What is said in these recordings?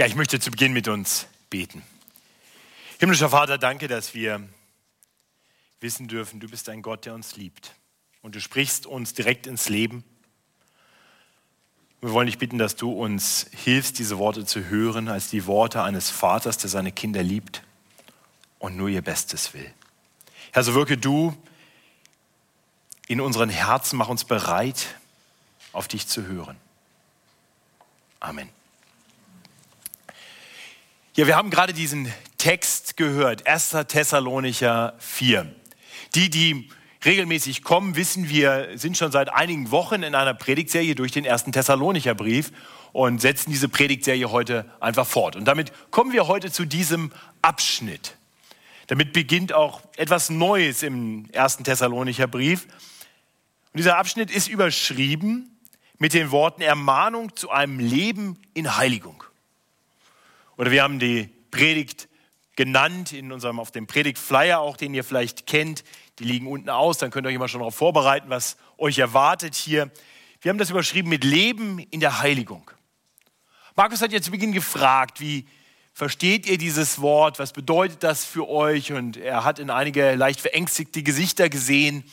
Ja, ich möchte zu Beginn mit uns beten. Himmlischer Vater, danke, dass wir wissen dürfen, du bist ein Gott, der uns liebt. Und du sprichst uns direkt ins Leben. Wir wollen dich bitten, dass du uns hilfst, diese Worte zu hören, als die Worte eines Vaters, der seine Kinder liebt und nur ihr Bestes will. Herr, so wirke du in unseren Herzen, mach uns bereit, auf dich zu hören. Amen. Ja, wir haben gerade diesen Text gehört, 1. Thessalonicher 4. Die, die regelmäßig kommen, wissen wir, sind schon seit einigen Wochen in einer Predigtserie durch den 1. Thessalonicher Brief und setzen diese Predigtserie heute einfach fort. Und damit kommen wir heute zu diesem Abschnitt. Damit beginnt auch etwas Neues im 1. Thessalonicher Brief. Und dieser Abschnitt ist überschrieben mit den Worten Ermahnung zu einem Leben in Heiligung. Oder wir haben die Predigt genannt in unserem, auf dem Predigtflyer auch, den ihr vielleicht kennt. Die liegen unten aus, dann könnt ihr euch immer schon darauf vorbereiten, was euch erwartet hier. Wir haben das überschrieben mit Leben in der Heiligung. Markus hat ja zu Beginn gefragt, wie versteht ihr dieses Wort, was bedeutet das für euch? Und er hat in einige leicht verängstigte Gesichter gesehen.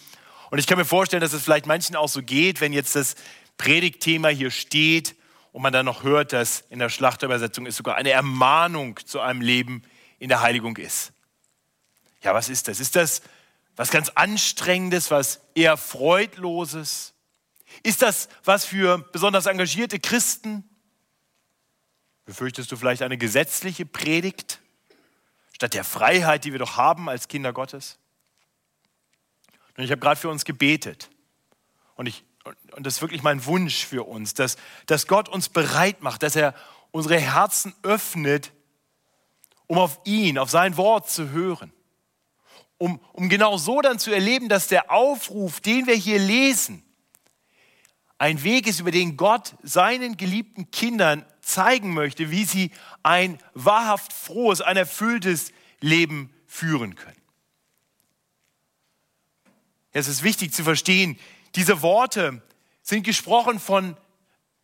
Und ich kann mir vorstellen, dass es vielleicht manchen auch so geht, wenn jetzt das Predigtthema hier steht und man dann noch hört, dass in der Schlachterübersetzung es sogar eine Ermahnung zu einem Leben in der Heiligung ist. Ja, was ist das? Ist das was ganz Anstrengendes, was eher Freudloses? Ist das was für besonders engagierte Christen? Befürchtest du vielleicht eine gesetzliche Predigt statt der Freiheit, die wir doch haben als Kinder Gottes? Und ich habe gerade für uns gebetet. Und ich und das ist wirklich mein Wunsch für uns, dass, dass Gott uns bereit macht, dass er unsere Herzen öffnet, um auf ihn, auf sein Wort zu hören. Um, um genau so dann zu erleben, dass der Aufruf, den wir hier lesen, ein Weg ist, über den Gott seinen geliebten Kindern zeigen möchte, wie sie ein wahrhaft frohes, ein erfülltes Leben führen können. Es ist wichtig zu verstehen, diese Worte sind gesprochen von,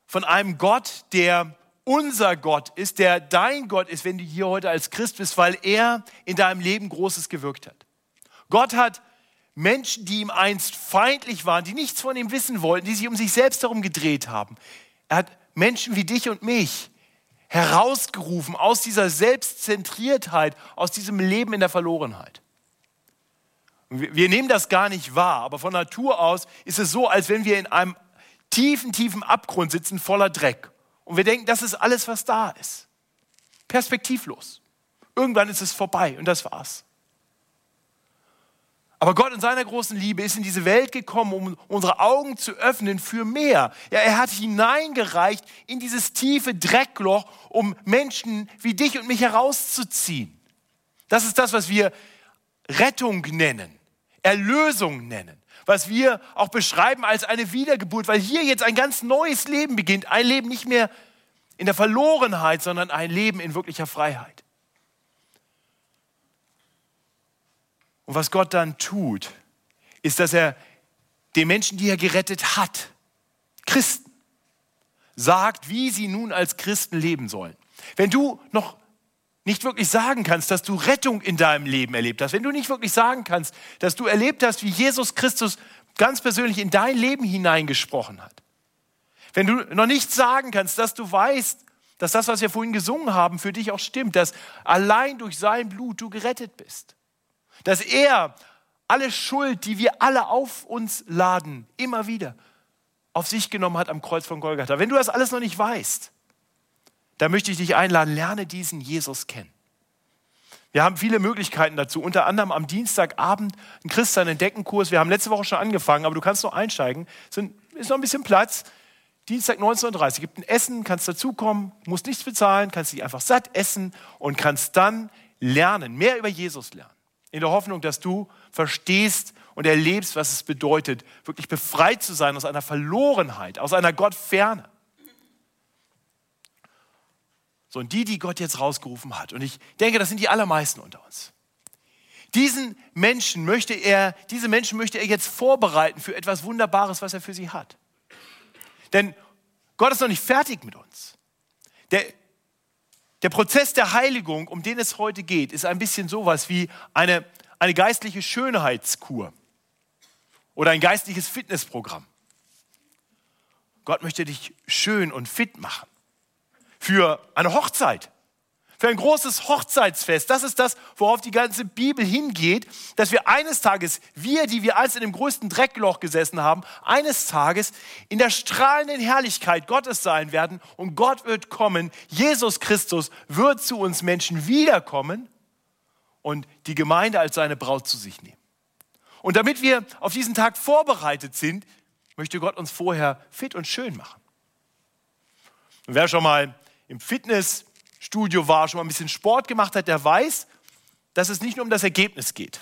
von einem Gott, der unser Gott ist, der dein Gott ist, wenn du hier heute als Christ bist, weil er in deinem Leben Großes gewirkt hat. Gott hat Menschen, die ihm einst feindlich waren, die nichts von ihm wissen wollten, die sich um sich selbst darum gedreht haben. Er hat Menschen wie dich und mich herausgerufen aus dieser Selbstzentriertheit, aus diesem Leben in der Verlorenheit. Wir nehmen das gar nicht wahr, aber von Natur aus ist es so, als wenn wir in einem tiefen, tiefen Abgrund sitzen voller Dreck. Und wir denken, das ist alles, was da ist. Perspektivlos. Irgendwann ist es vorbei und das war's. Aber Gott in seiner großen Liebe ist in diese Welt gekommen, um unsere Augen zu öffnen für mehr. Ja, er hat hineingereicht in dieses tiefe Dreckloch, um Menschen wie dich und mich herauszuziehen. Das ist das, was wir Rettung nennen. Erlösung nennen, was wir auch beschreiben als eine Wiedergeburt, weil hier jetzt ein ganz neues Leben beginnt. Ein Leben nicht mehr in der Verlorenheit, sondern ein Leben in wirklicher Freiheit. Und was Gott dann tut, ist, dass er den Menschen, die er gerettet hat, Christen, sagt, wie sie nun als Christen leben sollen. Wenn du noch nicht wirklich sagen kannst, dass du Rettung in deinem Leben erlebt hast, wenn du nicht wirklich sagen kannst, dass du erlebt hast, wie Jesus Christus ganz persönlich in dein Leben hineingesprochen hat, wenn du noch nicht sagen kannst, dass du weißt, dass das, was wir vorhin gesungen haben, für dich auch stimmt, dass allein durch sein Blut du gerettet bist, dass er alle Schuld, die wir alle auf uns laden, immer wieder auf sich genommen hat am Kreuz von Golgatha. Wenn du das alles noch nicht weißt, da möchte ich dich einladen, lerne diesen Jesus kennen. Wir haben viele Möglichkeiten dazu, unter anderem am Dienstagabend einen Christsein entdecken-Kurs. Wir haben letzte Woche schon angefangen, aber du kannst noch einsteigen. Es ist noch ein bisschen Platz. Dienstag 19.30 Uhr gibt ein Essen, kannst dazukommen, musst nichts bezahlen, kannst dich einfach satt essen und kannst dann lernen, mehr über Jesus lernen. In der Hoffnung, dass du verstehst und erlebst, was es bedeutet, wirklich befreit zu sein aus einer Verlorenheit, aus einer Gottferne. So, und die, die Gott jetzt rausgerufen hat, und ich denke, das sind die allermeisten unter uns. Diesen Menschen möchte er, diese Menschen möchte er jetzt vorbereiten für etwas Wunderbares, was er für sie hat. Denn Gott ist noch nicht fertig mit uns. Der, Der Prozess der Heiligung, um den es heute geht, ist ein bisschen sowas wie eine, eine geistliche Schönheitskur oder ein geistliches Fitnessprogramm. Gott möchte dich schön und fit machen für eine Hochzeit, für ein großes Hochzeitsfest. Das ist das, worauf die ganze Bibel hingeht, dass wir eines Tages, wir, die wir als in dem größten Dreckloch gesessen haben, eines Tages in der strahlenden Herrlichkeit Gottes sein werden und Gott wird kommen, Jesus Christus wird zu uns Menschen wiederkommen und die Gemeinde als seine Braut zu sich nehmen. Und damit wir auf diesen Tag vorbereitet sind, möchte Gott uns vorher fit und schön machen. Und wer schon mal im Fitnessstudio war, schon mal ein bisschen Sport gemacht hat, der weiß, dass es nicht nur um das Ergebnis geht.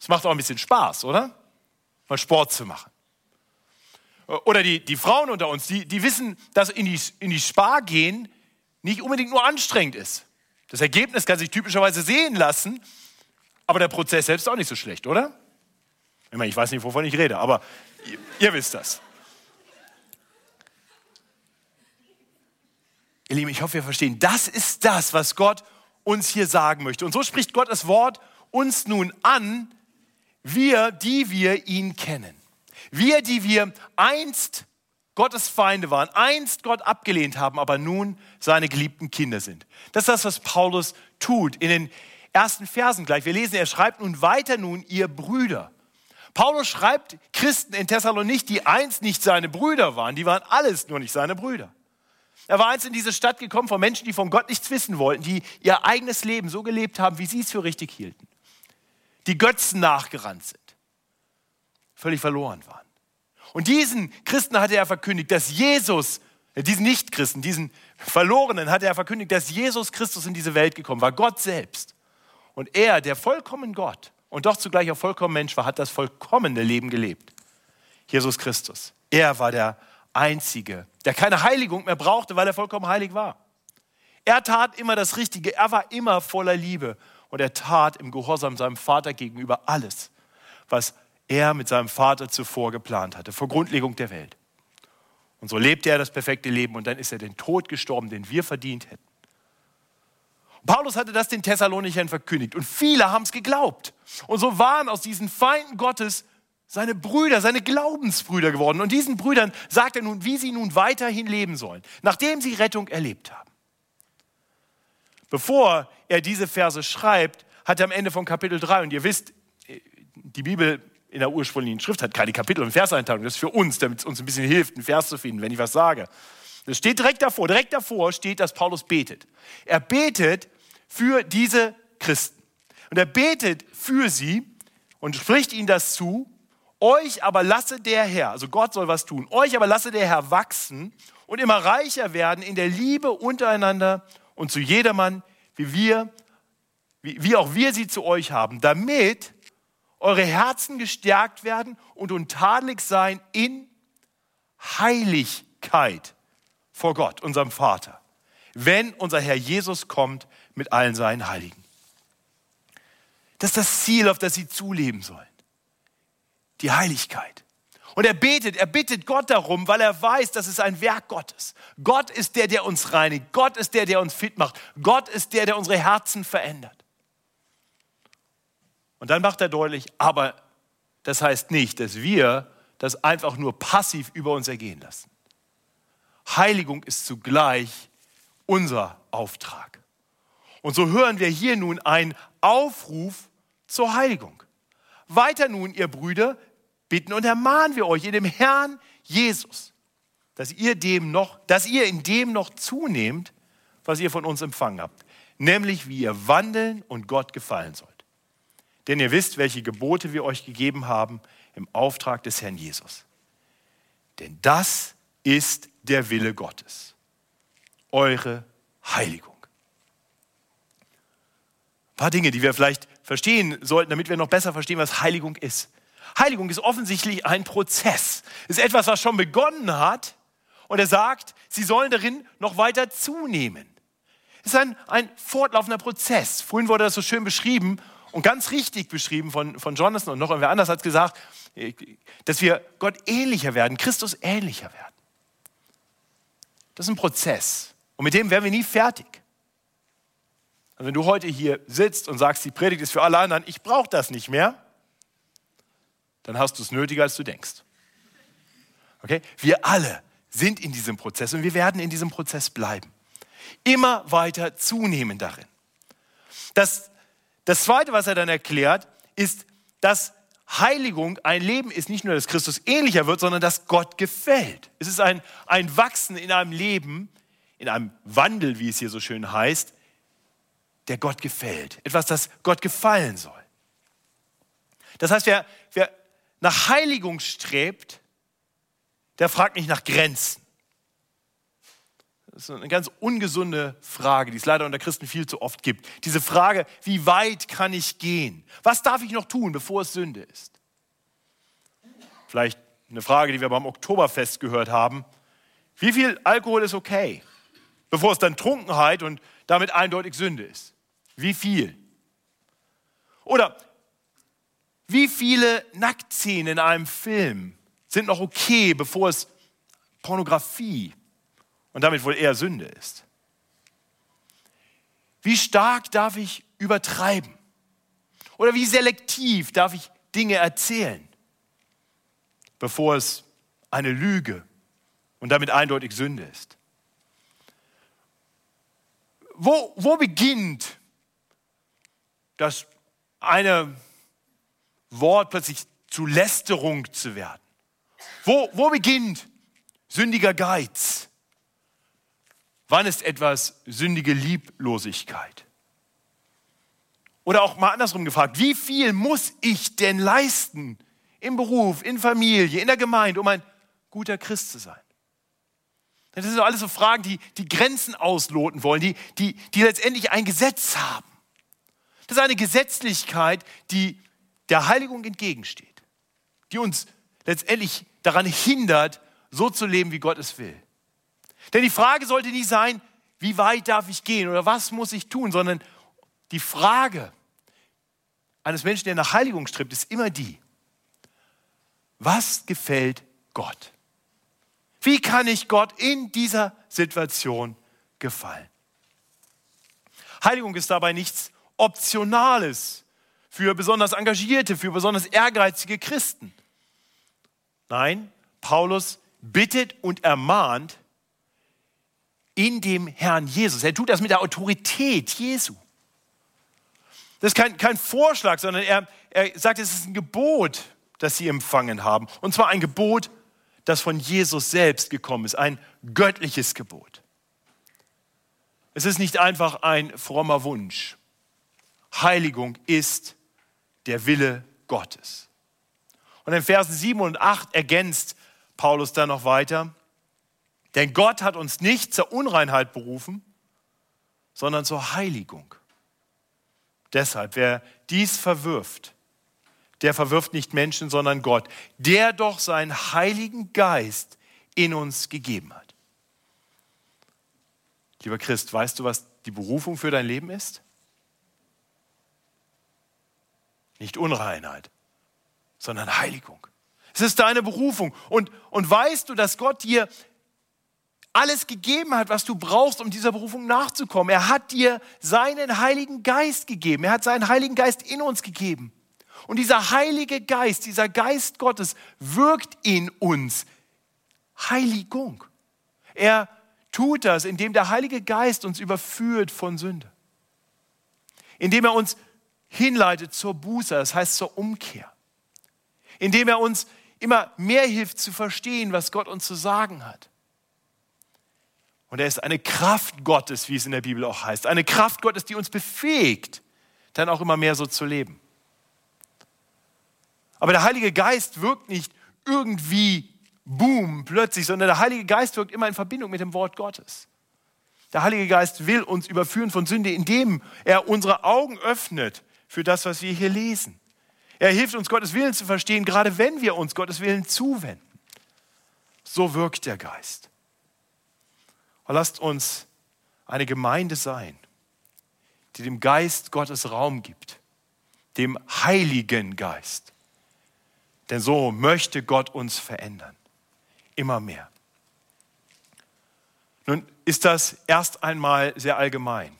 Es macht auch ein bisschen Spaß, oder? Mal Sport zu machen. Oder die, die Frauen unter uns, die, die wissen, dass in die, in die Spar gehen nicht unbedingt nur anstrengend ist. Das Ergebnis kann sich typischerweise sehen lassen, aber der Prozess selbst ist auch nicht so schlecht, oder? Ich, meine, ich weiß nicht, wovon ich rede, aber ihr, ihr wisst das. Ihr Lieben, ich hoffe, wir verstehen, das ist das, was Gott uns hier sagen möchte. Und so spricht Gott das Wort uns nun an, wir, die wir ihn kennen. Wir, die wir einst Gottes Feinde waren, einst Gott abgelehnt haben, aber nun seine geliebten Kinder sind. Das ist das, was Paulus tut in den ersten Versen gleich. Wir lesen, er schreibt nun weiter nun, ihr Brüder. Paulus schreibt Christen in Thessalonik, die einst nicht seine Brüder waren, die waren alles nur nicht seine Brüder. Er war einst in diese Stadt gekommen von Menschen, die von Gott nichts wissen wollten, die ihr eigenes Leben so gelebt haben, wie sie es für richtig hielten. Die Götzen nachgerannt sind, völlig verloren waren. Und diesen Christen hatte er verkündigt, dass Jesus, äh, diesen Nichtchristen, diesen Verlorenen hatte er verkündigt, dass Jesus Christus in diese Welt gekommen war, Gott selbst. Und er, der vollkommen Gott und doch zugleich auch vollkommen Mensch war, hat das vollkommene Leben gelebt. Jesus Christus. Er war der Einzige, der keine Heiligung mehr brauchte, weil er vollkommen heilig war. Er tat immer das Richtige, er war immer voller Liebe und er tat im Gehorsam seinem Vater gegenüber alles, was er mit seinem Vater zuvor geplant hatte, vor Grundlegung der Welt. Und so lebte er das perfekte Leben und dann ist er den Tod gestorben, den wir verdient hätten. Paulus hatte das den Thessalonichern verkündigt und viele haben es geglaubt. Und so waren aus diesen Feinden Gottes seine Brüder, seine Glaubensbrüder geworden. Und diesen Brüdern sagt er nun, wie sie nun weiterhin leben sollen, nachdem sie Rettung erlebt haben. Bevor er diese Verse schreibt, hat er am Ende von Kapitel 3, und ihr wisst, die Bibel in der ursprünglichen Schrift hat keine Kapitel- und Verseinteilung. Das ist für uns, damit es uns ein bisschen hilft, einen Vers zu finden, wenn ich was sage. Das steht direkt davor. Direkt davor steht, dass Paulus betet. Er betet für diese Christen. Und er betet für sie und spricht ihnen das zu, euch aber lasse der Herr, also Gott soll was tun, euch aber lasse der Herr wachsen und immer reicher werden in der Liebe untereinander und zu jedermann, wie wir, wie, wie auch wir sie zu euch haben, damit eure Herzen gestärkt werden und untadelig sein in Heiligkeit vor Gott, unserem Vater, wenn unser Herr Jesus kommt mit allen seinen Heiligen. Das ist das Ziel, auf das sie zuleben sollen die Heiligkeit. Und er betet, er bittet Gott darum, weil er weiß, das ist ein Werk Gottes. Gott ist der, der uns reinigt. Gott ist der, der uns fit macht. Gott ist der, der unsere Herzen verändert. Und dann macht er deutlich, aber das heißt nicht, dass wir das einfach nur passiv über uns ergehen lassen. Heiligung ist zugleich unser Auftrag. Und so hören wir hier nun einen Aufruf zur Heiligung. Weiter nun, ihr Brüder, bitten und ermahnen wir euch in dem Herrn Jesus, dass ihr, dem noch, dass ihr in dem noch zunehmt, was ihr von uns empfangen habt, nämlich wie ihr wandeln und Gott gefallen sollt. Denn ihr wisst, welche Gebote wir euch gegeben haben im Auftrag des Herrn Jesus. Denn das ist der Wille Gottes, eure Heiligung. Ein paar Dinge, die wir vielleicht verstehen sollten, damit wir noch besser verstehen, was Heiligung ist. Heiligung ist offensichtlich ein Prozess. Es ist etwas, was schon begonnen hat. Und er sagt, sie sollen darin noch weiter zunehmen. Es ist ein, ein fortlaufender Prozess. Vorhin wurde das so schön beschrieben und ganz richtig beschrieben von, von Jonathan und noch irgendwer anders hat gesagt, dass wir Gott ähnlicher werden, Christus ähnlicher werden. Das ist ein Prozess. Und mit dem werden wir nie fertig. Und wenn du heute hier sitzt und sagst, die Predigt ist für alle anderen, ich brauche das nicht mehr, dann hast du es nötiger, als du denkst. Okay? Wir alle sind in diesem Prozess und wir werden in diesem Prozess bleiben. Immer weiter zunehmen darin. Das, das Zweite, was er dann erklärt, ist, dass Heiligung ein Leben ist, nicht nur, dass Christus ähnlicher wird, sondern dass Gott gefällt. Es ist ein, ein Wachsen in einem Leben, in einem Wandel, wie es hier so schön heißt, der Gott gefällt. Etwas, das Gott gefallen soll. Das heißt, wer, wer nach Heiligung strebt, der fragt nicht nach Grenzen. Das ist eine ganz ungesunde Frage, die es leider unter Christen viel zu oft gibt. Diese Frage, wie weit kann ich gehen? Was darf ich noch tun, bevor es Sünde ist? Vielleicht eine Frage, die wir beim Oktoberfest gehört haben. Wie viel Alkohol ist okay, bevor es dann Trunkenheit und damit eindeutig Sünde ist? Wie viel? Oder wie viele Nacktszenen in einem Film sind noch okay, bevor es Pornografie und damit wohl eher Sünde ist. Wie stark darf ich übertreiben? Oder wie selektiv darf ich Dinge erzählen, bevor es eine Lüge und damit eindeutig Sünde ist? Wo, wo beginnt das eine Wort plötzlich zu Lästerung zu werden? Wo, wo beginnt sündiger Geiz? Wann ist etwas sündige Lieblosigkeit? Oder auch mal andersrum gefragt, wie viel muss ich denn leisten im Beruf, in Familie, in der Gemeinde, um ein guter Christ zu sein? Das sind alles so Fragen, die, die Grenzen ausloten wollen, die, die, die letztendlich ein Gesetz haben. Das ist eine Gesetzlichkeit, die der Heiligung entgegensteht, die uns letztendlich daran hindert, so zu leben, wie Gott es will. Denn die Frage sollte nicht sein, wie weit darf ich gehen oder was muss ich tun, sondern die Frage eines Menschen, der nach Heiligung strebt, ist immer die, was gefällt Gott? Wie kann ich Gott in dieser Situation gefallen? Heiligung ist dabei nichts Optionales für besonders engagierte, für besonders ehrgeizige Christen. Nein, Paulus bittet und ermahnt in dem Herrn Jesus. Er tut das mit der Autorität Jesu. Das ist kein, kein Vorschlag, sondern er, er sagt, es ist ein Gebot, das sie empfangen haben. Und zwar ein Gebot, das von Jesus selbst gekommen ist, ein göttliches Gebot. Es ist nicht einfach ein frommer Wunsch. Heiligung ist der Wille Gottes. Und in Versen 7 und 8 ergänzt Paulus dann noch weiter. Denn Gott hat uns nicht zur Unreinheit berufen, sondern zur Heiligung. Deshalb, wer dies verwirft, der verwirft nicht Menschen, sondern Gott, der doch seinen Heiligen Geist in uns gegeben hat. Lieber Christ, weißt du, was die Berufung für dein Leben ist? Nicht Unreinheit, sondern Heiligung. Es ist deine Berufung. Und, und weißt du, dass Gott dir alles gegeben hat, was du brauchst, um dieser Berufung nachzukommen. Er hat dir seinen Heiligen Geist gegeben. Er hat seinen Heiligen Geist in uns gegeben. Und dieser Heilige Geist, dieser Geist Gottes wirkt in uns Heiligung. Er tut das, indem der Heilige Geist uns überführt von Sünde. Indem er uns hinleitet zur Buße, das heißt zur Umkehr. Indem er uns immer mehr hilft zu verstehen, was Gott uns zu sagen hat und er ist eine Kraft Gottes, wie es in der Bibel auch heißt. Eine Kraft Gottes, die uns befähigt, dann auch immer mehr so zu leben. Aber der Heilige Geist wirkt nicht irgendwie boom plötzlich, sondern der Heilige Geist wirkt immer in Verbindung mit dem Wort Gottes. Der Heilige Geist will uns überführen von Sünde, indem er unsere Augen öffnet für das, was wir hier lesen. Er hilft uns, Gottes Willen zu verstehen, gerade wenn wir uns Gottes Willen zuwenden. So wirkt der Geist. Und lasst uns eine Gemeinde sein, die dem Geist Gottes Raum gibt, dem Heiligen Geist. Denn so möchte Gott uns verändern, immer mehr. Nun ist das erst einmal sehr allgemein.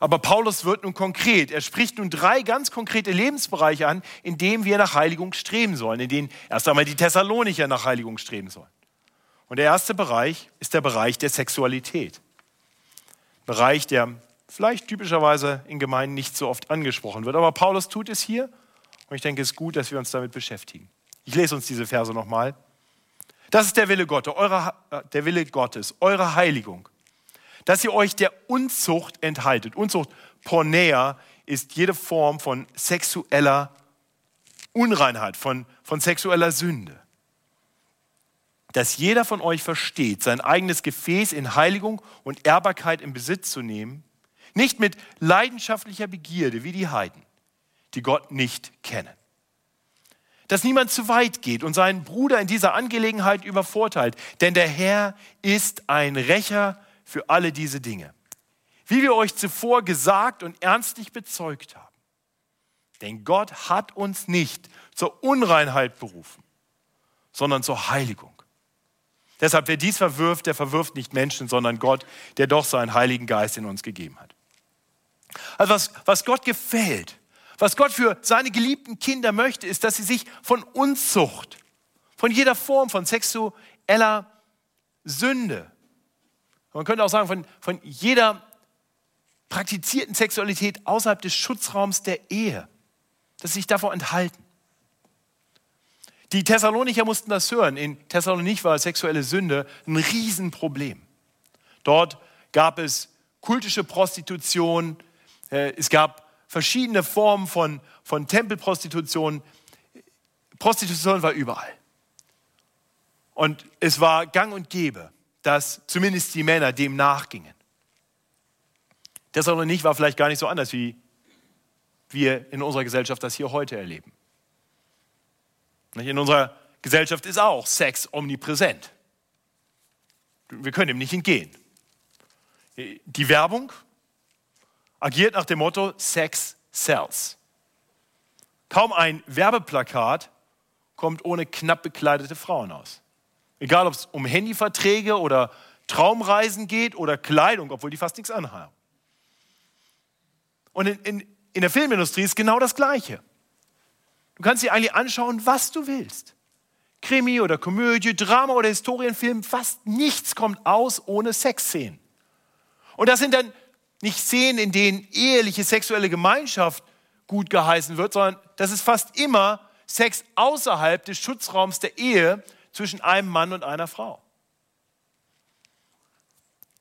Aber Paulus wird nun konkret. Er spricht nun drei ganz konkrete Lebensbereiche an, in denen wir nach Heiligung streben sollen, in denen erst einmal die Thessalonicher nach Heiligung streben sollen. Und der erste Bereich ist der Bereich der Sexualität. Bereich, der vielleicht typischerweise in Gemeinden nicht so oft angesprochen wird. Aber Paulus tut es hier und ich denke, es ist gut, dass wir uns damit beschäftigen. Ich lese uns diese Verse nochmal. Das ist der Wille Gottes, eure, äh, der Wille Gottes, eure Heiligung dass ihr euch der Unzucht enthaltet. Unzucht, Pornea, ist jede Form von sexueller Unreinheit, von, von sexueller Sünde. Dass jeder von euch versteht, sein eigenes Gefäß in Heiligung und Ehrbarkeit in Besitz zu nehmen, nicht mit leidenschaftlicher Begierde wie die Heiden, die Gott nicht kennen. Dass niemand zu weit geht und seinen Bruder in dieser Angelegenheit übervorteilt, denn der Herr ist ein Rächer für alle diese Dinge, wie wir euch zuvor gesagt und ernstlich bezeugt haben. Denn Gott hat uns nicht zur Unreinheit berufen, sondern zur Heiligung. Deshalb, wer dies verwirft, der verwirft nicht Menschen, sondern Gott, der doch seinen Heiligen Geist in uns gegeben hat. Also was, was Gott gefällt, was Gott für seine geliebten Kinder möchte, ist, dass sie sich von Unzucht, von jeder Form von sexueller Sünde, man könnte auch sagen, von, von jeder praktizierten Sexualität außerhalb des Schutzraums der Ehe, dass sie sich davor enthalten. Die Thessalonicher mussten das hören. In Thessalonik war sexuelle Sünde ein Riesenproblem. Dort gab es kultische Prostitution, äh, es gab verschiedene Formen von, von Tempelprostitution. Prostitution war überall. Und es war gang und gäbe, dass zumindest die Männer dem nachgingen. Thessalonik war vielleicht gar nicht so anders, wie wir in unserer Gesellschaft das hier heute erleben. In unserer Gesellschaft ist auch Sex omnipräsent. Wir können dem nicht entgehen. Die Werbung agiert nach dem Motto Sex sells. Kaum ein Werbeplakat kommt ohne knapp bekleidete Frauen aus. Egal, ob es um Handyverträge oder Traumreisen geht oder Kleidung, obwohl die fast nichts anhaben. Und in, in, in der Filmindustrie ist genau das Gleiche. Du kannst dir eigentlich anschauen, was du willst. Krimi oder Komödie, Drama oder Historienfilm, fast nichts kommt aus ohne Sexszenen. Und das sind dann nicht Szenen, in denen eheliche sexuelle Gemeinschaft gut geheißen wird, sondern das ist fast immer Sex außerhalb des Schutzraums der Ehe, zwischen einem Mann und einer Frau.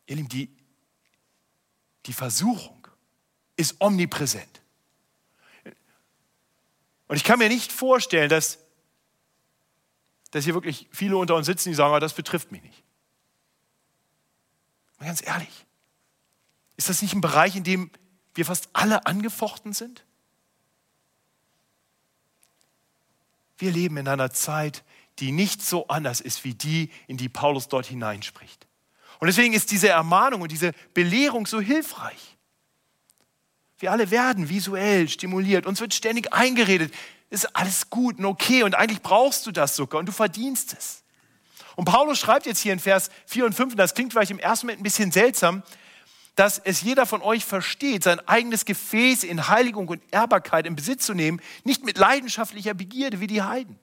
Ihr Lieben, die, die Versuchung ist omnipräsent. Und ich kann mir nicht vorstellen, dass, dass hier wirklich viele unter uns sitzen, die sagen, oh, das betrifft mich nicht. Mal ganz ehrlich, ist das nicht ein Bereich, in dem wir fast alle angefochten sind? Wir leben in einer Zeit, die nicht so anders ist wie die, in die Paulus dort hineinspricht. Und deswegen ist diese Ermahnung und diese Belehrung so hilfreich. Wir alle werden visuell stimuliert, uns wird ständig eingeredet, ist alles gut und okay und eigentlich brauchst du das sogar und du verdienst es. Und Paulus schreibt jetzt hier in Vers 4 und 5, und das klingt vielleicht im ersten Moment ein bisschen seltsam, dass es jeder von euch versteht, sein eigenes Gefäß in Heiligung und Ehrbarkeit in Besitz zu nehmen, nicht mit leidenschaftlicher Begierde wie die Heiden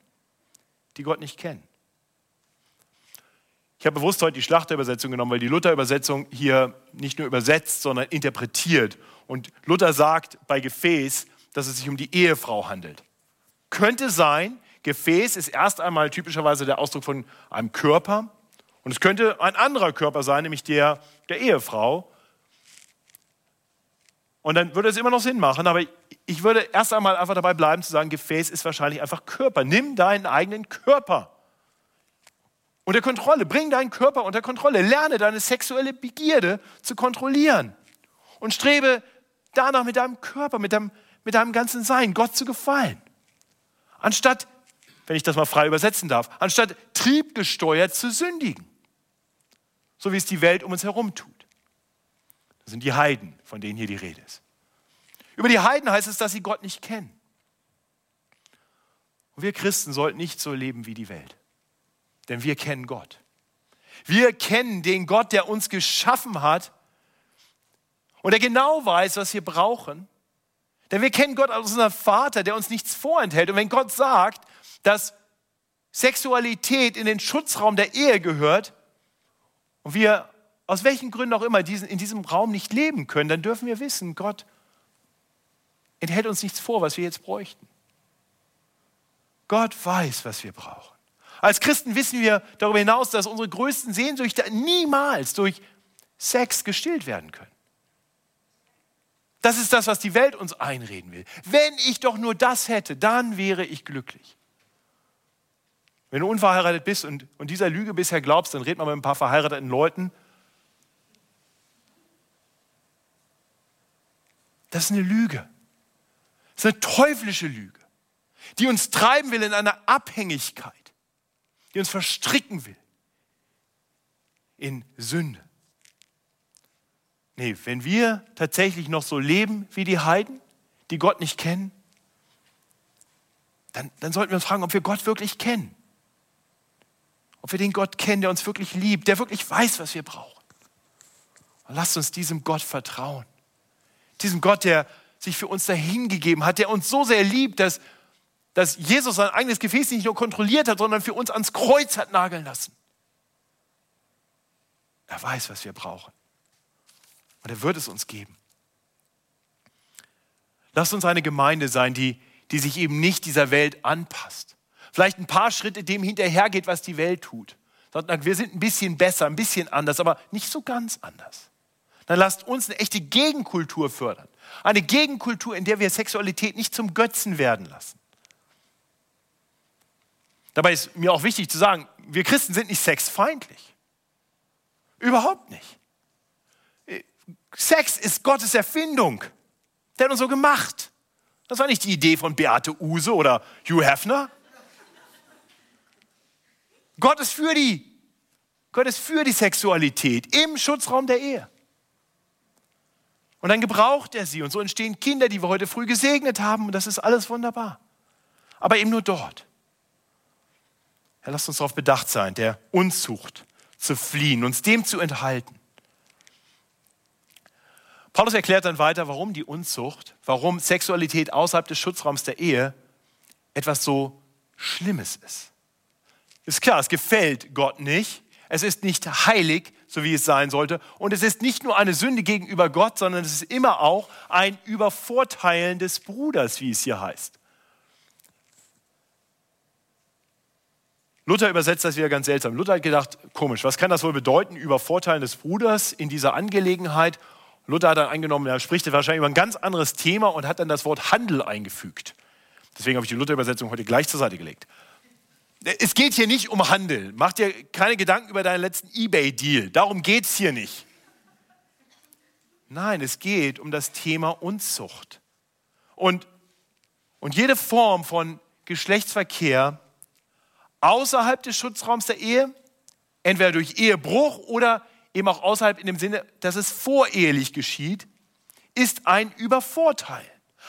die Gott nicht kennen. Ich habe bewusst heute die Schlachterübersetzung genommen, weil die Luther-Übersetzung hier nicht nur übersetzt, sondern interpretiert. Und Luther sagt bei Gefäß, dass es sich um die Ehefrau handelt. Könnte sein, Gefäß ist erst einmal typischerweise der Ausdruck von einem Körper. Und es könnte ein anderer Körper sein, nämlich der der Ehefrau. Und dann würde es immer noch Sinn machen, aber ich würde erst einmal einfach dabei bleiben zu sagen, Gefäß ist wahrscheinlich einfach Körper. Nimm deinen eigenen Körper unter Kontrolle. Bring deinen Körper unter Kontrolle. Lerne deine sexuelle Begierde zu kontrollieren. Und strebe danach mit deinem Körper, mit deinem, mit deinem ganzen Sein, Gott zu gefallen. Anstatt, wenn ich das mal frei übersetzen darf, anstatt triebgesteuert zu sündigen. So wie es die Welt um uns herum tut. Das sind die Heiden, von denen hier die Rede ist. Über die Heiden heißt es, dass sie Gott nicht kennen. Und wir Christen sollten nicht so leben wie die Welt. Denn wir kennen Gott. Wir kennen den Gott, der uns geschaffen hat und der genau weiß, was wir brauchen. Denn wir kennen Gott als unseren Vater, der uns nichts vorenthält. Und wenn Gott sagt, dass Sexualität in den Schutzraum der Ehe gehört und wir aus welchen Gründen auch immer in diesem Raum nicht leben können, dann dürfen wir wissen, Gott enthält uns nichts vor, was wir jetzt bräuchten. Gott weiß, was wir brauchen. Als Christen wissen wir darüber hinaus, dass unsere größten Sehnsüchte niemals durch Sex gestillt werden können. Das ist das, was die Welt uns einreden will. Wenn ich doch nur das hätte, dann wäre ich glücklich. Wenn du unverheiratet bist und, und dieser Lüge bisher glaubst, dann red mal mit ein paar verheirateten Leuten. Das ist eine Lüge. Ist eine teuflische Lüge, die uns treiben will in eine Abhängigkeit, die uns verstricken will in Sünde. Nee, wenn wir tatsächlich noch so leben wie die Heiden, die Gott nicht kennen, dann, dann sollten wir uns fragen, ob wir Gott wirklich kennen. Ob wir den Gott kennen, der uns wirklich liebt, der wirklich weiß, was wir brauchen. Und lasst uns diesem Gott vertrauen. Diesem Gott, der sich für uns dahingegeben hat, der uns so sehr liebt, dass, dass Jesus sein eigenes Gefäß nicht nur kontrolliert hat, sondern für uns ans Kreuz hat nageln lassen. Er weiß, was wir brauchen. Und er wird es uns geben. Lasst uns eine Gemeinde sein, die, die sich eben nicht dieser Welt anpasst. Vielleicht ein paar Schritte dem hinterhergeht, was die Welt tut. Wir sind ein bisschen besser, ein bisschen anders, aber nicht so ganz anders. Dann lasst uns eine echte Gegenkultur fördern. Eine Gegenkultur, in der wir Sexualität nicht zum Götzen werden lassen. Dabei ist mir auch wichtig zu sagen, wir Christen sind nicht sexfeindlich. Überhaupt nicht. Sex ist Gottes Erfindung. Der hat uns so gemacht. Das war nicht die Idee von Beate Use oder Hugh Hefner. Gott ist für die. Gott ist für die Sexualität im Schutzraum der Ehe. Und dann gebraucht er sie und so entstehen Kinder, die wir heute früh gesegnet haben und das ist alles wunderbar. Aber eben nur dort. Herr, lasst uns darauf bedacht sein, der Unzucht zu fliehen, uns dem zu enthalten. Paulus erklärt dann weiter, warum die Unzucht, warum Sexualität außerhalb des Schutzraums der Ehe etwas so Schlimmes ist. Ist klar, es gefällt Gott nicht. Es ist nicht heilig, so wie es sein sollte. Und es ist nicht nur eine Sünde gegenüber Gott, sondern es ist immer auch ein Übervorteilen des Bruders, wie es hier heißt. Luther übersetzt das wieder ganz seltsam. Luther hat gedacht, komisch, was kann das wohl bedeuten, Übervorteilen des Bruders in dieser Angelegenheit? Luther hat dann angenommen, er spricht wahrscheinlich über ein ganz anderes Thema und hat dann das Wort Handel eingefügt. Deswegen habe ich die Luther-Übersetzung heute gleich zur Seite gelegt. Es geht hier nicht um Handel. Mach dir keine Gedanken über deinen letzten eBay-Deal. Darum geht es hier nicht. Nein, es geht um das Thema Unzucht. Und, und jede Form von Geschlechtsverkehr außerhalb des Schutzraums der Ehe, entweder durch Ehebruch oder eben auch außerhalb in dem Sinne, dass es vorehelich geschieht, ist ein Übervorteil,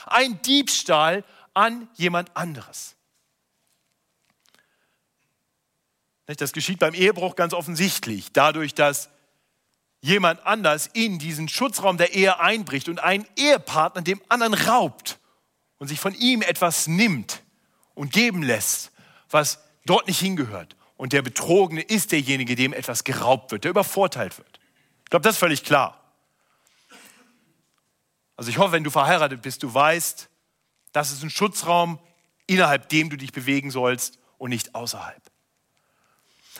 ein Diebstahl an jemand anderes. Das geschieht beim Ehebruch ganz offensichtlich, dadurch, dass jemand anders in diesen Schutzraum der Ehe einbricht und einen Ehepartner dem anderen raubt und sich von ihm etwas nimmt und geben lässt, was dort nicht hingehört. Und der Betrogene ist derjenige, dem etwas geraubt wird, der übervorteilt wird. Ich glaube, das ist völlig klar. Also ich hoffe, wenn du verheiratet bist, du weißt, das ist ein Schutzraum, innerhalb dem du dich bewegen sollst und nicht außerhalb.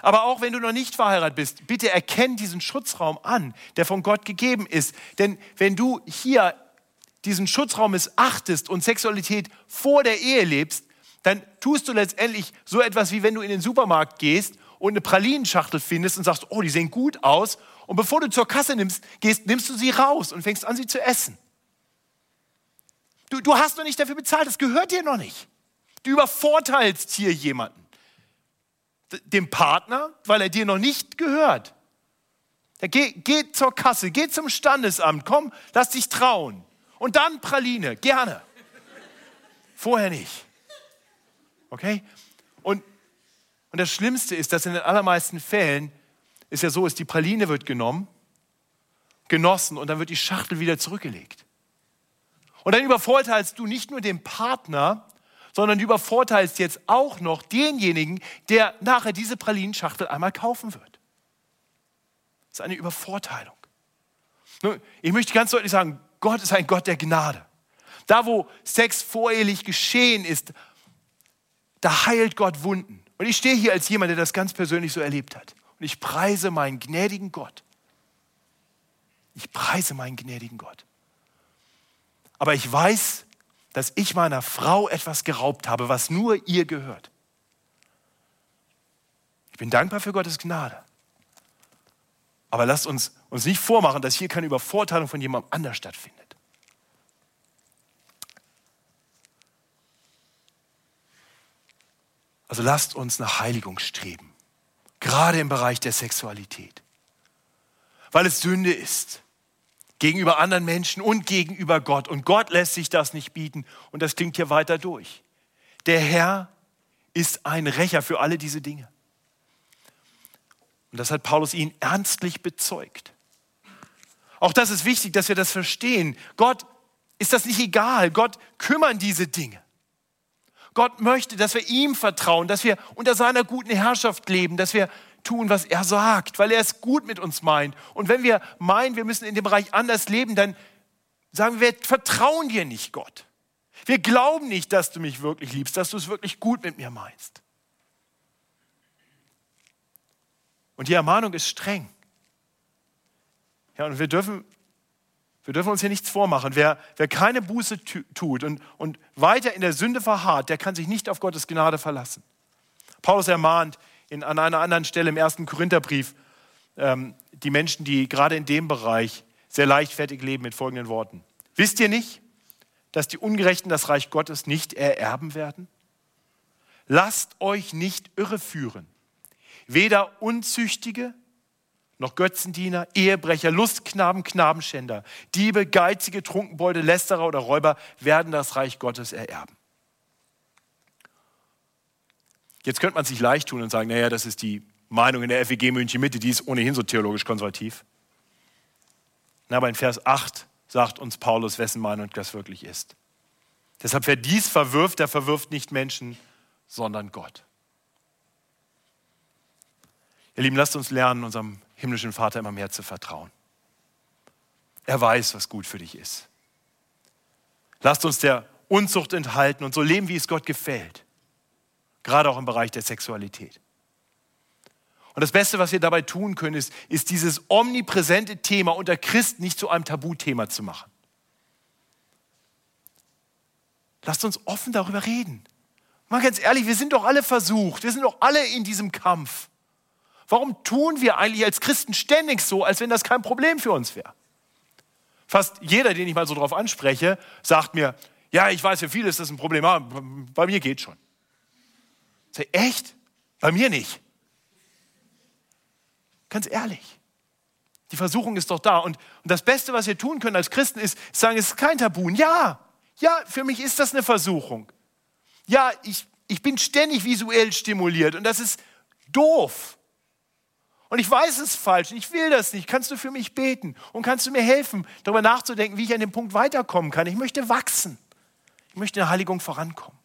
Aber auch wenn du noch nicht verheiratet bist, bitte erkenn diesen Schutzraum an, der von Gott gegeben ist. Denn wenn du hier diesen Schutzraum missachtest und Sexualität vor der Ehe lebst, dann tust du letztendlich so etwas, wie wenn du in den Supermarkt gehst und eine Pralinenschachtel findest und sagst, oh, die sehen gut aus. Und bevor du zur Kasse nimmst, gehst, nimmst du sie raus und fängst an, sie zu essen. Du, du hast noch nicht dafür bezahlt, das gehört dir noch nicht. Du übervorteilst hier jemanden. Dem Partner, weil er dir noch nicht gehört. Geh, geh zur Kasse, geh zum Standesamt, komm, lass dich trauen. Und dann Praline, gerne. Vorher nicht. Okay? Und, und das Schlimmste ist, dass in den allermeisten Fällen ist ja so ist, die Praline wird genommen genossen und dann wird die Schachtel wieder zurückgelegt. Und dann übervorteilst du nicht nur den Partner, sondern du übervorteilst jetzt auch noch denjenigen, der nachher diese Pralinschachtel einmal kaufen wird. Das ist eine Übervorteilung. Ich möchte ganz deutlich sagen, Gott ist ein Gott der Gnade. Da, wo Sex vorehelich geschehen ist, da heilt Gott Wunden. Und ich stehe hier als jemand, der das ganz persönlich so erlebt hat. Und ich preise meinen gnädigen Gott. Ich preise meinen gnädigen Gott. Aber ich weiß, dass ich meiner Frau etwas geraubt habe, was nur ihr gehört. Ich bin dankbar für Gottes Gnade. Aber lasst uns uns nicht vormachen, dass hier keine Übervorteilung von jemandem anders stattfindet. Also lasst uns nach Heiligung streben, gerade im Bereich der Sexualität, weil es Sünde ist gegenüber anderen Menschen und gegenüber Gott. Und Gott lässt sich das nicht bieten. Und das klingt hier weiter durch. Der Herr ist ein Rächer für alle diese Dinge. Und das hat Paulus ihnen ernstlich bezeugt. Auch das ist wichtig, dass wir das verstehen. Gott ist das nicht egal. Gott kümmern diese Dinge. Gott möchte, dass wir ihm vertrauen, dass wir unter seiner guten Herrschaft leben, dass wir tun, was er sagt, weil er es gut mit uns meint. Und wenn wir meinen, wir müssen in dem Bereich anders leben, dann sagen wir, wir vertrauen dir nicht, Gott. Wir glauben nicht, dass du mich wirklich liebst, dass du es wirklich gut mit mir meinst. Und die Ermahnung ist streng. Ja, und wir dürfen, wir dürfen uns hier nichts vormachen. Wer, wer keine Buße tut und, und weiter in der Sünde verharrt, der kann sich nicht auf Gottes Gnade verlassen. Paulus ermahnt, in, an einer anderen Stelle im ersten Korintherbrief ähm, die Menschen, die gerade in dem Bereich sehr leichtfertig leben, mit folgenden Worten. Wisst ihr nicht, dass die Ungerechten das Reich Gottes nicht ererben werden? Lasst euch nicht irreführen. Weder Unzüchtige noch Götzendiener, Ehebrecher, Lustknaben, Knabenschänder, Diebe, Geizige, Trunkenbolde, Lästerer oder Räuber werden das Reich Gottes ererben. Jetzt könnte man sich leicht tun und sagen, naja, das ist die Meinung in der FEG München Mitte, die ist ohnehin so theologisch konservativ. aber in Vers 8 sagt uns Paulus, wessen Meinung das wirklich ist. Deshalb, wer dies verwirft, der verwirft nicht Menschen, sondern Gott. Ihr Lieben, lasst uns lernen, unserem himmlischen Vater immer mehr zu vertrauen. Er weiß, was gut für dich ist. Lasst uns der Unzucht enthalten und so leben, wie es Gott gefällt gerade auch im Bereich der Sexualität. Und das Beste, was wir dabei tun können, ist, ist dieses omnipräsente Thema unter Christen nicht zu einem Tabuthema zu machen. Lasst uns offen darüber reden. Mal ganz ehrlich, wir sind doch alle versucht, wir sind doch alle in diesem Kampf. Warum tun wir eigentlich als Christen ständig so, als wenn das kein Problem für uns wäre? Fast jeder, den ich mal so drauf anspreche, sagt mir, ja, ich weiß, für viele ist das ein Problem, aber bei mir geht schon. Sag, echt? Bei mir nicht. Ganz ehrlich. Die Versuchung ist doch da. Und, und das Beste, was wir tun können als Christen, ist sagen, es ist kein Tabu. Ja, ja, für mich ist das eine Versuchung. Ja, ich, ich bin ständig visuell stimuliert und das ist doof. Und ich weiß es falsch, ich will das nicht. Kannst du für mich beten und kannst du mir helfen, darüber nachzudenken, wie ich an dem Punkt weiterkommen kann? Ich möchte wachsen. Ich möchte in der Heiligung vorankommen.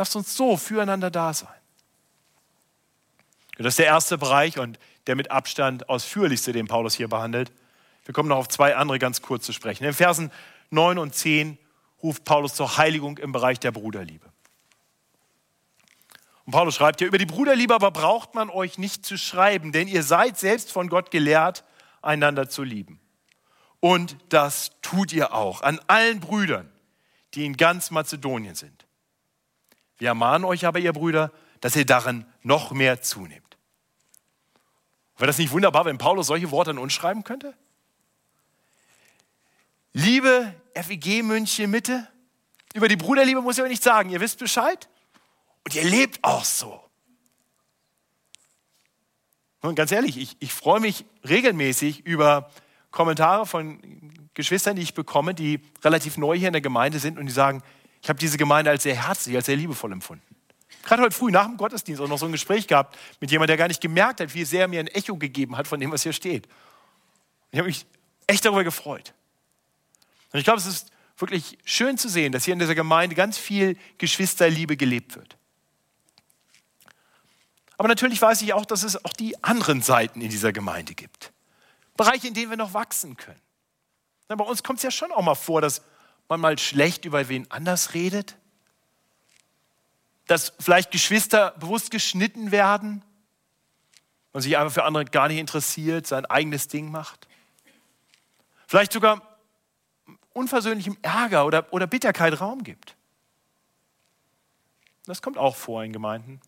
Lasst uns so füreinander da sein. Das ist der erste Bereich und der mit Abstand ausführlichste, den Paulus hier behandelt. Wir kommen noch auf zwei andere ganz kurz zu sprechen. In Versen 9 und 10 ruft Paulus zur Heiligung im Bereich der Bruderliebe. Und Paulus schreibt ja, über die Bruderliebe aber braucht man euch nicht zu schreiben, denn ihr seid selbst von Gott gelehrt, einander zu lieben. Und das tut ihr auch an allen Brüdern, die in ganz Mazedonien sind. Wir ermahnen euch aber, ihr Brüder, dass ihr darin noch mehr zunehmt. Wäre das nicht wunderbar, wenn Paulus solche Worte an uns schreiben könnte? Liebe FEG München Mitte, über die Bruderliebe muss ich aber nicht sagen, ihr wisst Bescheid und ihr lebt auch so. Und ganz ehrlich, ich, ich freue mich regelmäßig über Kommentare von Geschwistern, die ich bekomme, die relativ neu hier in der Gemeinde sind und die sagen, ich habe diese Gemeinde als sehr herzlich, als sehr liebevoll empfunden. Gerade heute früh nach dem Gottesdienst auch noch so ein Gespräch gehabt mit jemandem, der gar nicht gemerkt hat, wie sehr mir ein Echo gegeben hat von dem, was hier steht. ich habe mich echt darüber gefreut. Und ich glaube, es ist wirklich schön zu sehen, dass hier in dieser Gemeinde ganz viel Geschwisterliebe gelebt wird. Aber natürlich weiß ich auch, dass es auch die anderen Seiten in dieser Gemeinde gibt. Bereiche, in denen wir noch wachsen können. Bei uns kommt es ja schon auch mal vor, dass man mal schlecht über wen anders redet. Dass vielleicht Geschwister bewusst geschnitten werden. Man sich einfach für andere gar nicht interessiert, sein eigenes Ding macht. Vielleicht sogar unversöhnlichem Ärger oder, oder Bitterkeit Raum gibt. Das kommt auch vor in Gemeinden.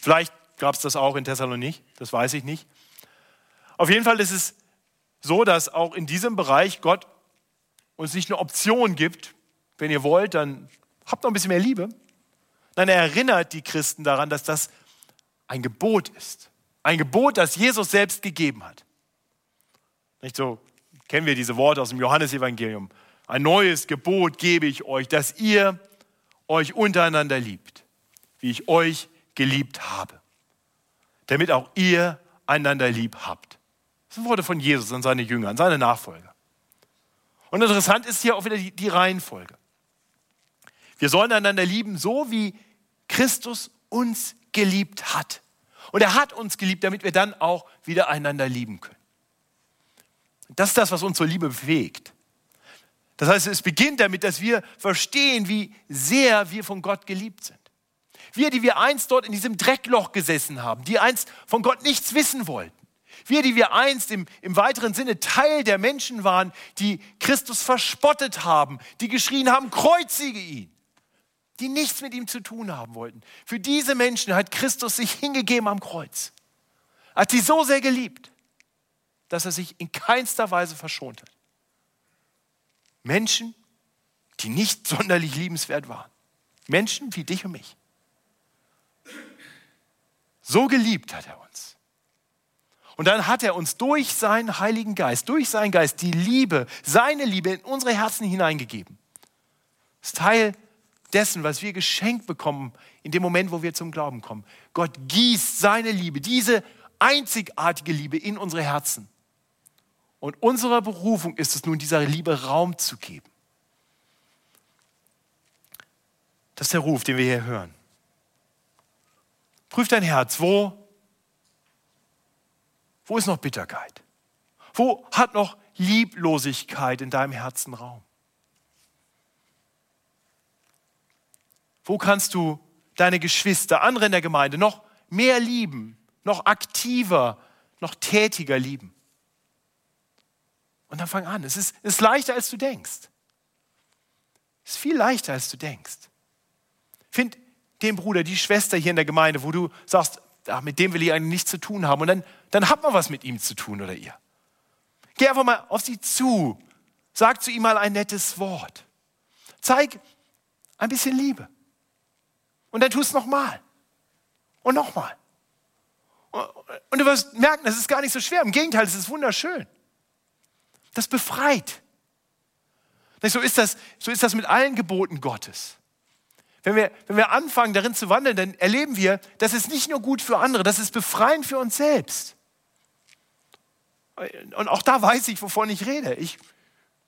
Vielleicht gab es das auch in Thessalonik, das weiß ich nicht. Auf jeden Fall ist es so, dass auch in diesem Bereich Gott uns nicht eine Option gibt, wenn ihr wollt, dann habt noch ein bisschen mehr Liebe. Er erinnert die Christen daran, dass das ein Gebot ist. Ein Gebot, das Jesus selbst gegeben hat. Nicht so, kennen wir diese Worte aus dem Johannesevangelium. Ein neues Gebot gebe ich euch, dass ihr euch untereinander liebt, wie ich euch geliebt habe. Damit auch ihr einander lieb habt. Das sind Worte von Jesus an seine Jünger, an seine Nachfolger. Und interessant ist hier auch wieder die, die Reihenfolge. Wir sollen einander lieben, so wie Christus uns geliebt hat. Und er hat uns geliebt, damit wir dann auch wieder einander lieben können. Das ist das, was uns zur Liebe bewegt. Das heißt, es beginnt damit, dass wir verstehen, wie sehr wir von Gott geliebt sind. Wir, die wir einst dort in diesem Dreckloch gesessen haben, die einst von Gott nichts wissen wollten. Wir, die wir einst im, im weiteren Sinne Teil der Menschen waren, die Christus verspottet haben, die geschrien haben, kreuzige ihn, die nichts mit ihm zu tun haben wollten. Für diese Menschen hat Christus sich hingegeben am Kreuz. Hat sie so sehr geliebt, dass er sich in keinster Weise verschont hat. Menschen, die nicht sonderlich liebenswert waren. Menschen wie dich und mich. So geliebt hat er uns. Und dann hat er uns durch seinen Heiligen Geist, durch seinen Geist die Liebe, seine Liebe in unsere Herzen hineingegeben. Das ist Teil dessen, was wir geschenkt bekommen in dem Moment, wo wir zum Glauben kommen. Gott gießt seine Liebe, diese einzigartige Liebe in unsere Herzen. Und unsere Berufung ist es nun, dieser Liebe Raum zu geben. Das ist der Ruf, den wir hier hören. Prüf dein Herz, wo, wo ist noch Bitterkeit? Wo hat noch Lieblosigkeit in deinem Herzen Raum? Wo kannst du deine Geschwister, andere in der Gemeinde noch mehr lieben, noch aktiver, noch tätiger lieben? Und dann fang an. Es ist, ist leichter, als du denkst. Es ist viel leichter, als du denkst. Find den Bruder, die Schwester hier in der Gemeinde, wo du sagst, ach, mit dem will ich eigentlich nichts zu tun haben. Und dann, dann hat man was mit ihm zu tun oder ihr. Geh einfach mal auf sie zu. Sag zu ihm mal ein nettes Wort. Zeig ein bisschen Liebe. Und dann tu es nochmal. Und nochmal. Und du wirst merken, es ist gar nicht so schwer. Im Gegenteil, es ist wunderschön. Das befreit. So ist das, so ist das mit allen Geboten Gottes. Wenn wir, wenn wir anfangen, darin zu wandeln, dann erleben wir, das ist nicht nur gut für andere, das ist befreiend für uns selbst. Und auch da weiß ich, wovon ich rede. Ich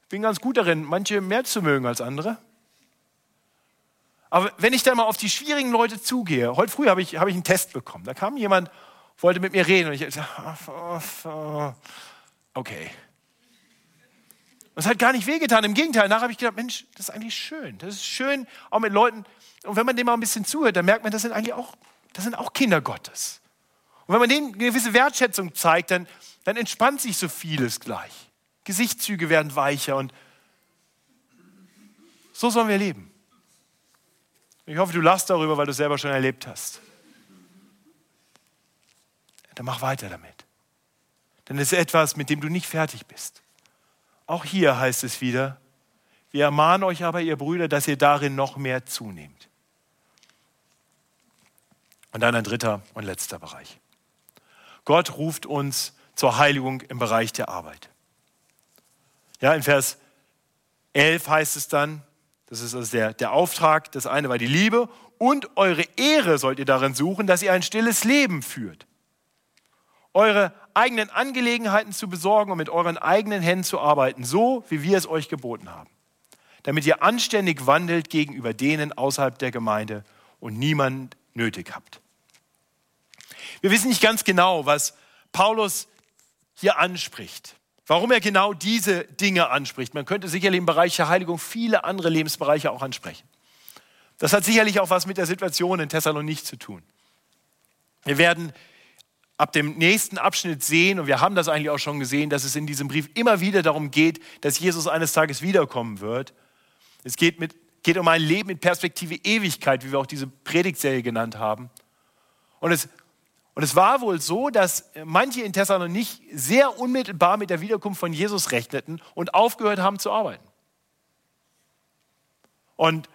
bin ganz gut darin, manche mehr zu mögen als andere. Aber wenn ich dann mal auf die schwierigen Leute zugehe, heute früh habe ich, habe ich einen Test bekommen. Da kam jemand, wollte mit mir reden und ich dachte, okay, es hat gar nicht wehgetan. Im Gegenteil, nachher habe ich gedacht, Mensch, das ist eigentlich schön. Das ist schön, auch mit Leuten. Und wenn man dem mal ein bisschen zuhört, dann merkt man, das sind eigentlich auch, das sind auch Kinder Gottes. Und wenn man denen eine gewisse Wertschätzung zeigt, dann, dann entspannt sich so vieles gleich. Gesichtszüge werden weicher und so sollen wir leben. Ich hoffe, du lachst darüber, weil du es selber schon erlebt hast. Dann mach weiter damit. Denn es ist etwas, mit dem du nicht fertig bist. Auch hier heißt es wieder, wir ermahnen euch aber, ihr Brüder, dass ihr darin noch mehr zunehmt. Und dann ein dritter und letzter Bereich. Gott ruft uns zur Heiligung im Bereich der Arbeit. Ja, in Vers 11 heißt es dann, das ist also der, der Auftrag, das eine war die Liebe und eure Ehre sollt ihr darin suchen, dass ihr ein stilles Leben führt. Eure eigenen Angelegenheiten zu besorgen und mit euren eigenen Händen zu arbeiten, so wie wir es euch geboten haben, damit ihr anständig wandelt gegenüber denen außerhalb der Gemeinde und niemand nötig habt. Wir wissen nicht ganz genau, was Paulus hier anspricht. Warum er genau diese Dinge anspricht. Man könnte sicherlich im Bereich der Heiligung viele andere Lebensbereiche auch ansprechen. Das hat sicherlich auch was mit der Situation in Thessalonich zu tun. Wir werden ab dem nächsten Abschnitt sehen, und wir haben das eigentlich auch schon gesehen, dass es in diesem Brief immer wieder darum geht, dass Jesus eines Tages wiederkommen wird. Es geht, mit, geht um ein Leben mit Perspektive Ewigkeit, wie wir auch diese Predigtserie genannt haben. Und es und es war wohl so, dass manche in Thessalonich sehr unmittelbar mit der Wiederkunft von Jesus rechneten und aufgehört haben zu arbeiten. Und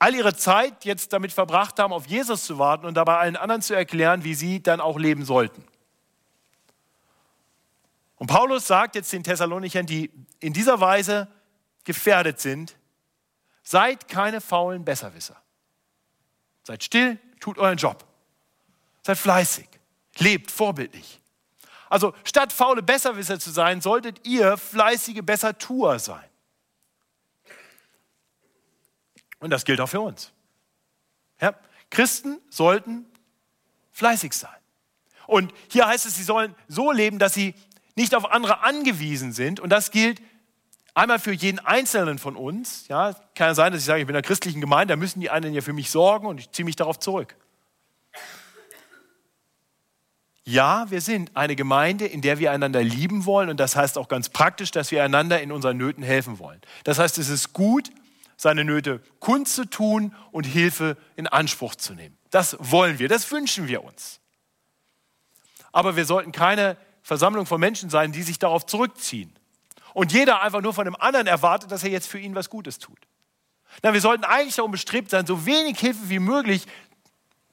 all ihre Zeit jetzt damit verbracht haben, auf Jesus zu warten und dabei allen anderen zu erklären, wie sie dann auch leben sollten. Und Paulus sagt jetzt den Thessalonichern, die in dieser Weise gefährdet sind, seid keine faulen Besserwisser. Seid still, tut euren Job. Seid fleißig, lebt vorbildlich. Also statt faule Besserwisser zu sein, solltet ihr fleißige Bessertuer sein. Und das gilt auch für uns. Ja? Christen sollten fleißig sein. Und hier heißt es, sie sollen so leben, dass sie nicht auf andere angewiesen sind. Und das gilt einmal für jeden Einzelnen von uns. Ja, kann ja sein, dass ich sage, ich bin in der christlichen Gemeinde, da müssen die anderen ja für mich sorgen und ich ziehe mich darauf zurück. Ja, wir sind eine Gemeinde, in der wir einander lieben wollen und das heißt auch ganz praktisch, dass wir einander in unseren Nöten helfen wollen. Das heißt, es ist gut, seine Nöte kundzutun und Hilfe in Anspruch zu nehmen. Das wollen wir, das wünschen wir uns. Aber wir sollten keine Versammlung von Menschen sein, die sich darauf zurückziehen und jeder einfach nur von dem anderen erwartet, dass er jetzt für ihn was Gutes tut. Na, wir sollten eigentlich darum bestrebt sein, so wenig Hilfe wie möglich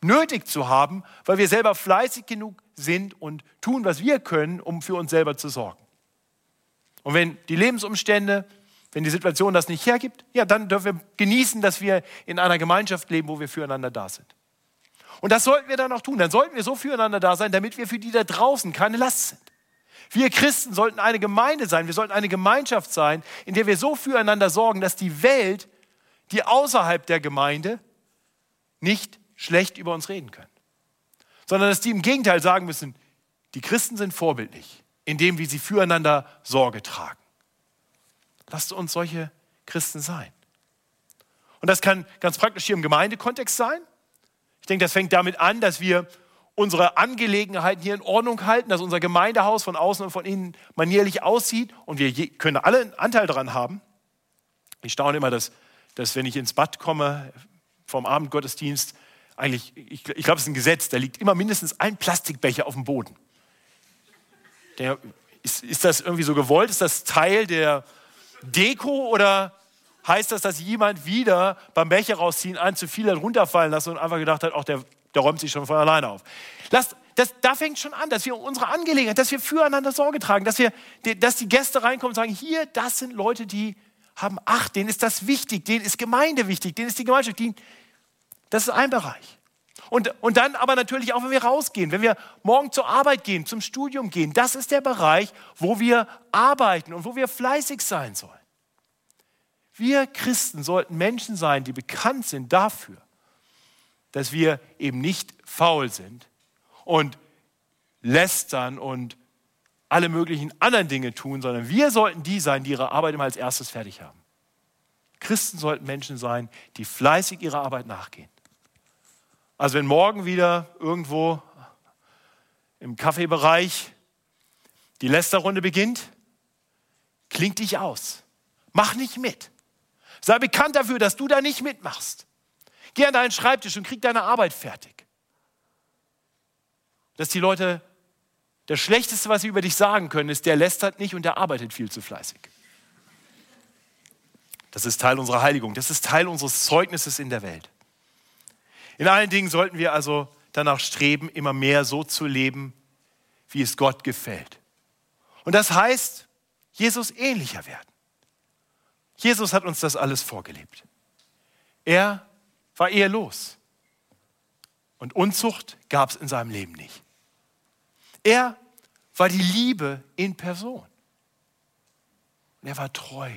nötig zu haben, weil wir selber fleißig genug sind und tun, was wir können, um für uns selber zu sorgen. Und wenn die Lebensumstände, wenn die Situation das nicht hergibt, ja, dann dürfen wir genießen, dass wir in einer Gemeinschaft leben, wo wir füreinander da sind. Und das sollten wir dann auch tun. Dann sollten wir so füreinander da sein, damit wir für die da draußen keine Last sind. Wir Christen sollten eine Gemeinde sein, wir sollten eine Gemeinschaft sein, in der wir so füreinander sorgen, dass die Welt, die außerhalb der Gemeinde nicht schlecht über uns reden können sondern dass die im Gegenteil sagen müssen, die Christen sind vorbildlich in dem, wie sie füreinander Sorge tragen. Lasst uns solche Christen sein. Und das kann ganz praktisch hier im Gemeindekontext sein. Ich denke, das fängt damit an, dass wir unsere Angelegenheiten hier in Ordnung halten, dass unser Gemeindehaus von außen und von innen manierlich aussieht und wir können alle einen Anteil daran haben. Ich staune immer, dass, dass wenn ich ins Bad komme vom Abendgottesdienst, eigentlich, ich, ich glaube, es ist ein Gesetz, da liegt immer mindestens ein Plastikbecher auf dem Boden. Der, ist, ist das irgendwie so gewollt? Ist das Teil der Deko oder heißt das, dass jemand wieder beim Becher rausziehen ein zu viel hat runterfallen lassen und einfach gedacht hat, auch der, der räumt sich schon von alleine auf? Lasst, das, da fängt schon an, dass wir unsere Angelegenheit, dass wir füreinander Sorge tragen, dass, wir, dass die Gäste reinkommen und sagen, hier, das sind Leute, die haben Acht, denen ist das wichtig, denen ist Gemeinde wichtig, denen ist die Gemeinschaft, die, das ist ein Bereich. Und, und dann aber natürlich auch, wenn wir rausgehen, wenn wir morgen zur Arbeit gehen, zum Studium gehen. Das ist der Bereich, wo wir arbeiten und wo wir fleißig sein sollen. Wir Christen sollten Menschen sein, die bekannt sind dafür, dass wir eben nicht faul sind und lästern und alle möglichen anderen Dinge tun, sondern wir sollten die sein, die ihre Arbeit immer als erstes fertig haben. Christen sollten Menschen sein, die fleißig ihrer Arbeit nachgehen. Also wenn morgen wieder irgendwo im Kaffeebereich die Lästerrunde beginnt, klingt dich aus. Mach nicht mit. Sei bekannt dafür, dass du da nicht mitmachst. Geh an deinen Schreibtisch und krieg deine Arbeit fertig. Dass die Leute, das Schlechteste, was sie über dich sagen können, ist, der lästert nicht und der arbeitet viel zu fleißig. Das ist Teil unserer Heiligung. Das ist Teil unseres Zeugnisses in der Welt. In allen Dingen sollten wir also danach streben, immer mehr so zu leben, wie es Gott gefällt. Und das heißt, Jesus ähnlicher werden. Jesus hat uns das alles vorgelebt. Er war ehelos. Und Unzucht gab es in seinem Leben nicht. Er war die Liebe in Person. Und er war treu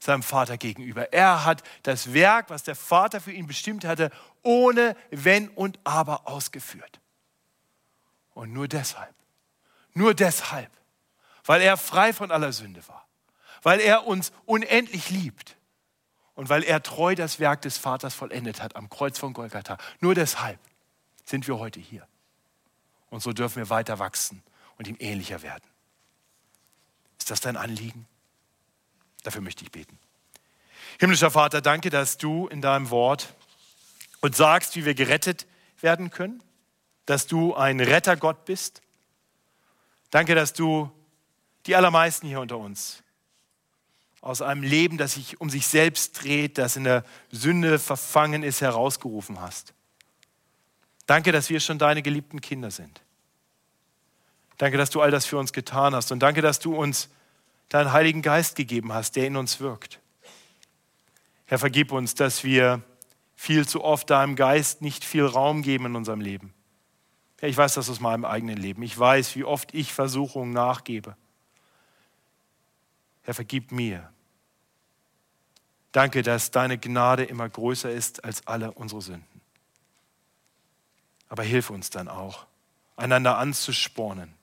seinem Vater gegenüber. Er hat das Werk, was der Vater für ihn bestimmt hatte, ohne Wenn und Aber ausgeführt. Und nur deshalb, nur deshalb, weil er frei von aller Sünde war, weil er uns unendlich liebt und weil er treu das Werk des Vaters vollendet hat am Kreuz von Golgatha. Nur deshalb sind wir heute hier. Und so dürfen wir weiter wachsen und ihm ähnlicher werden. Ist das dein Anliegen? Dafür möchte ich beten. Himmlischer Vater, danke, dass du in deinem Wort uns sagst, wie wir gerettet werden können, dass du ein Rettergott bist. Danke, dass du die allermeisten hier unter uns aus einem Leben, das sich um sich selbst dreht, das in der Sünde verfangen ist, herausgerufen hast. Danke, dass wir schon deine geliebten Kinder sind. Danke, dass du all das für uns getan hast. Und danke, dass du uns deinen Heiligen Geist gegeben hast, der in uns wirkt. Herr, vergib uns, dass wir viel zu oft deinem Geist nicht viel Raum geben in unserem Leben. Herr, ich weiß das aus meinem eigenen Leben. Ich weiß, wie oft ich Versuchungen nachgebe. Herr, vergib mir. Danke, dass deine Gnade immer größer ist als alle unsere Sünden. Aber hilf uns dann auch, einander anzuspornen,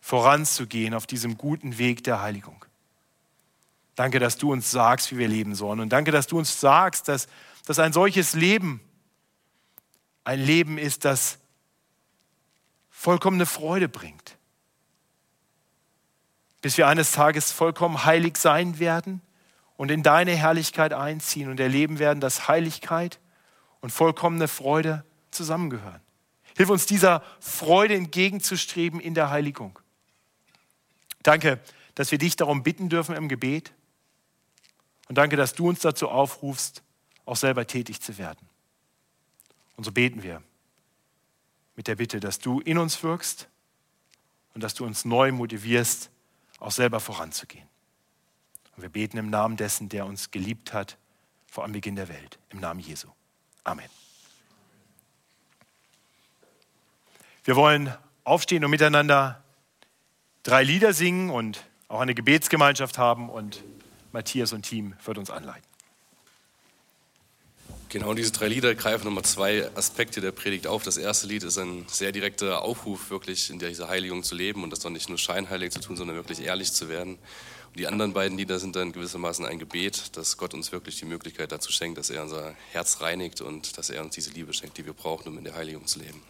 voranzugehen auf diesem guten Weg der Heiligung. Danke, dass du uns sagst, wie wir leben sollen. Und danke, dass du uns sagst, dass, dass ein solches Leben ein Leben ist, das vollkommene Freude bringt. Bis wir eines Tages vollkommen heilig sein werden und in deine Herrlichkeit einziehen und erleben werden, dass Heiligkeit und vollkommene Freude zusammengehören. Hilf uns dieser Freude entgegenzustreben in der Heiligung. Danke, dass wir dich darum bitten dürfen im Gebet und danke, dass du uns dazu aufrufst, auch selber tätig zu werden. Und so beten wir mit der Bitte, dass du in uns wirkst und dass du uns neu motivierst, auch selber voranzugehen. Und wir beten im Namen dessen, der uns geliebt hat vor am Beginn der Welt, im Namen Jesu. Amen. Wir wollen aufstehen und miteinander drei Lieder singen und auch eine Gebetsgemeinschaft haben und Matthias und Team wird uns anleiten. Genau, diese drei Lieder greifen nochmal zwei Aspekte der Predigt auf. Das erste Lied ist ein sehr direkter Aufruf, wirklich in dieser Heiligung zu leben und das doch nicht nur scheinheilig zu tun, sondern wirklich ehrlich zu werden. Und die anderen beiden Lieder sind dann gewissermaßen ein Gebet, dass Gott uns wirklich die Möglichkeit dazu schenkt, dass er unser Herz reinigt und dass er uns diese Liebe schenkt, die wir brauchen, um in der Heiligung zu leben.